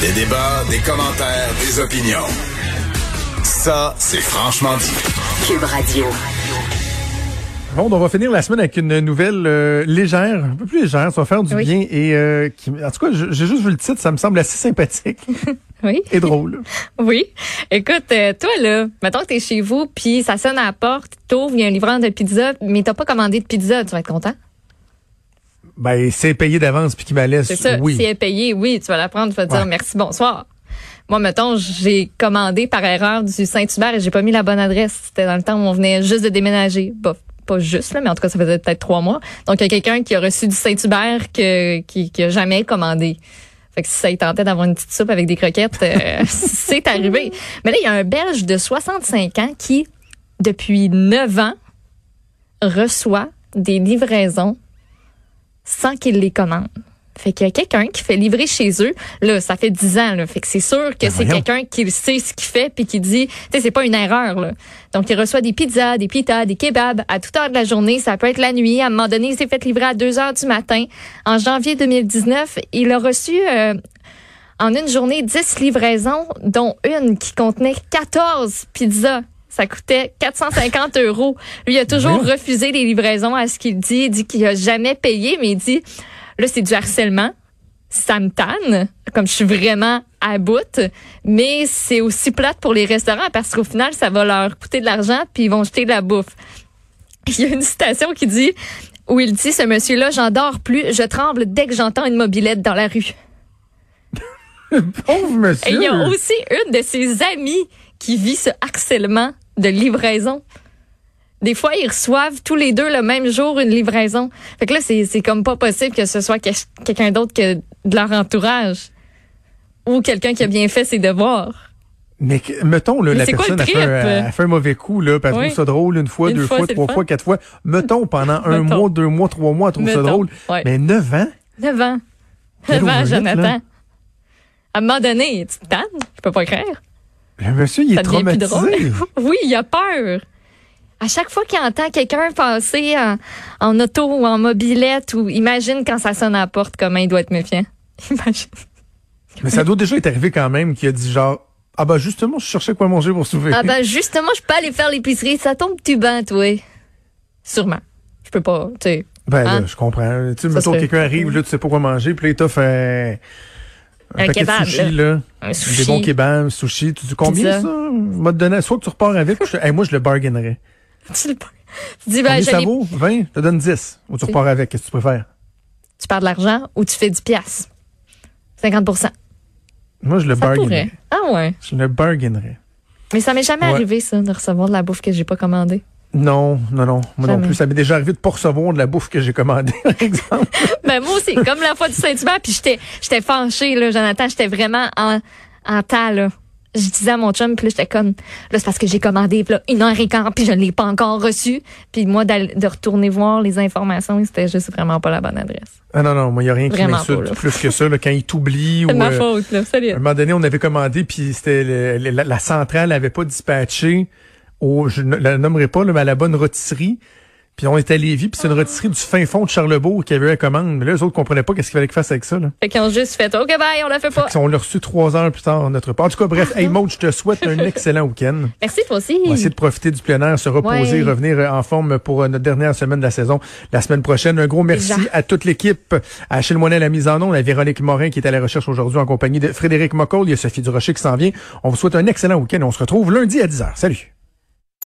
Des débats, des commentaires, des opinions. Ça, c'est franchement dit. Cube Radio. Bon, on va finir la semaine avec une nouvelle euh, légère, un peu plus légère, ça va faire du Oui. bien et euh, qui, en tout cas, je- j'ai juste vu le titre, ça me semble assez sympathique Oui. et drôle. Oui. Écoute, euh, toi, là, mettons que t'es chez vous, puis ça sonne à la porte, t'ouvres, il y a un livreur de pizza, mais t'as pas commandé de pizza, tu vas être content? Ben, c'est payé d'avance puis qui m'a laissé. C'est ça. Oui. Si elle est payée, oui, tu vas la prendre, tu vas dire Ouais. merci, bonsoir. Moi, mettons, j'ai commandé par erreur du Saint-Hubert et j'ai pas mis la bonne adresse. C'était dans le temps où on venait juste de déménager. Bah, pas juste, là, mais en tout cas, ça faisait peut-être trois mois. Donc, il y a quelqu'un qui a reçu du Saint-Hubert que, qui, qui a jamais commandé. Fait que si ça y tentait d'avoir une petite soupe avec des croquettes, euh, c'est arrivé. Mais là, il y a un Belge de 65 ans qui, depuis 9 ans, reçoit des livraisons sans qu'il les commande. Fait qu'il y a quelqu'un qui fait livrer chez eux. Là, ça fait 10 ans. Là. Fait que c'est sûr que Ben c'est quelqu'un qui sait ce qu'il fait puis qui dit, tu sais, c'est pas une erreur. Là. Donc, il reçoit des pizzas, des pitas, des kebabs à toute heure de la journée. Ça peut être la nuit. À un moment donné, il s'est fait livrer à 2 heures du matin. En janvier 2019, il a reçu euh, en une journée 10 livraisons, dont une qui contenait 14 pizzas. Ça coûtait 450 euros. Lui, il a toujours Voyons. refusé les livraisons à ce qu'il dit. Il dit qu'il a jamais payé, mais il dit, là, c'est du harcèlement. Ça me tanne, comme je suis vraiment à bout. Mais c'est aussi plate pour les restaurants parce qu'au final, ça va leur coûter de l'argent puis ils vont jeter de la bouffe. Il y a une citation qui dit, où il dit, ce monsieur-là, j'en dors plus, je tremble dès que j'entends une mobilette dans la rue. Pauvre Et monsieur. il y a aussi une de ses amies qui vit ce harcèlement de livraison. Des fois, ils reçoivent tous les deux le même jour une livraison. Fait que là, c'est, c'est comme pas possible que ce soit que- quelqu'un d'autre que de leur entourage. Ou quelqu'un qui a bien fait ses devoirs. Mais mettons, là, Mais la quoi personne a fait, un, a fait un mauvais coup, là, elle Oui. trouve ça drôle une fois, Une deux fois, trois fois, quatre fois. Mettons, pendant un Mettons. mois, deux mois, trois mois, elle trouve ça drôle. Ouais. Mais neuf ans? 9 ans. 9 ans, là. Jonathan. À un moment donné, tu te tannes? Je peux pas croire. Le monsieur, il est traumatisé. oui, il a peur. À chaque fois qu'il entend quelqu'un passer en, en auto ou en mobilette, ou imagine quand ça sonne à la porte, comment il doit être méfiant. Imagine. Mais ça doit déjà être arrivé quand même qu'il a dit genre, ah bah justement, je cherchais quoi manger pour soulever. Ah ben justement, je peux aller faire l'épicerie, ça tombe tu ben, toi. Sûrement. Je peux pas, tu sais. Ben là, Hein? je comprends. Tu sais, mettons quelqu'un arrive, là, tu sais pas quoi manger, puis là, il t'offre un, un, Un paquet kebab, de sushis, là. Un Des sushi. bons kebabs, sushis. Tu dis combien ça? M'a donné, soit que tu repars avec, je, hey, moi, je le bargainerais. Tu, le- tu dis, ben, ça vaut? 20? Je te donne 10. Ou tu repars avec. Qu'est-ce que tu préfères? tu perds de l'argent ou tu fais du piastre. 50 Ça Moi, je le bargainerais. Ah ouais. Je le bargainerais. Mais ça m'est jamais Ouais. arrivé, ça, de recevoir de la bouffe que j'ai pas commandée. Non, non, non. Moi non plus. Ça m'est déjà arrivé de pas recevoir de la bouffe que j'ai commandée, par exemple. Ben moi aussi, comme la fois du Saint-Hubert, puis j'étais j'étais fâchée là, Jonathan, j'étais vraiment en en tas là. Je disais à mon chum, puis là j'étais comme là c'est parce que j'ai commandé puis là, une heure et quart, puis je ne l'ai pas encore reçu. Puis moi de retourner voir les informations, c'était juste vraiment pas la bonne adresse. Ah non, non, moi, il n'y a rien qui m'insulte plus que ça, là, quand il t'oublie C'est ma euh, faute là, À un moment donné, on avait commandé, puis c'était la centrale n'avait pas dispatché au, je ne la nommerai pas, là, mais à la bonne rôtisserie. Puis on était à Lévis, puis c'est une rôtisserie du fin fond de Charlebourg qui avait eu la commande. Mais là, les autres comprenaient pas qu'est-ce qu'il fallait qu'ils fassent avec ça. Là. Fait qu'ils ont juste fait OK bye, on la fait pas. Fait qu'on l'a reçu trois heures plus tard, notre part. En tout cas, bref, hey Maud, je te souhaite un excellent week-end. Merci toi aussi. On va essayer de profiter du plein air, se reposer, Ouais. revenir euh, en forme pour euh, notre dernière semaine de la saison la semaine prochaine. Un gros merci Déjà. à toute l'équipe, à Achille Moinet la mise en onde, à Véronique Morin qui est à la recherche aujourd'hui en compagnie de Frédéric Mocoll. Il y a Sophie Durocher qui s'en vient. On vous souhaite un excellent week-end. On se retrouve lundi à 10h. Salut!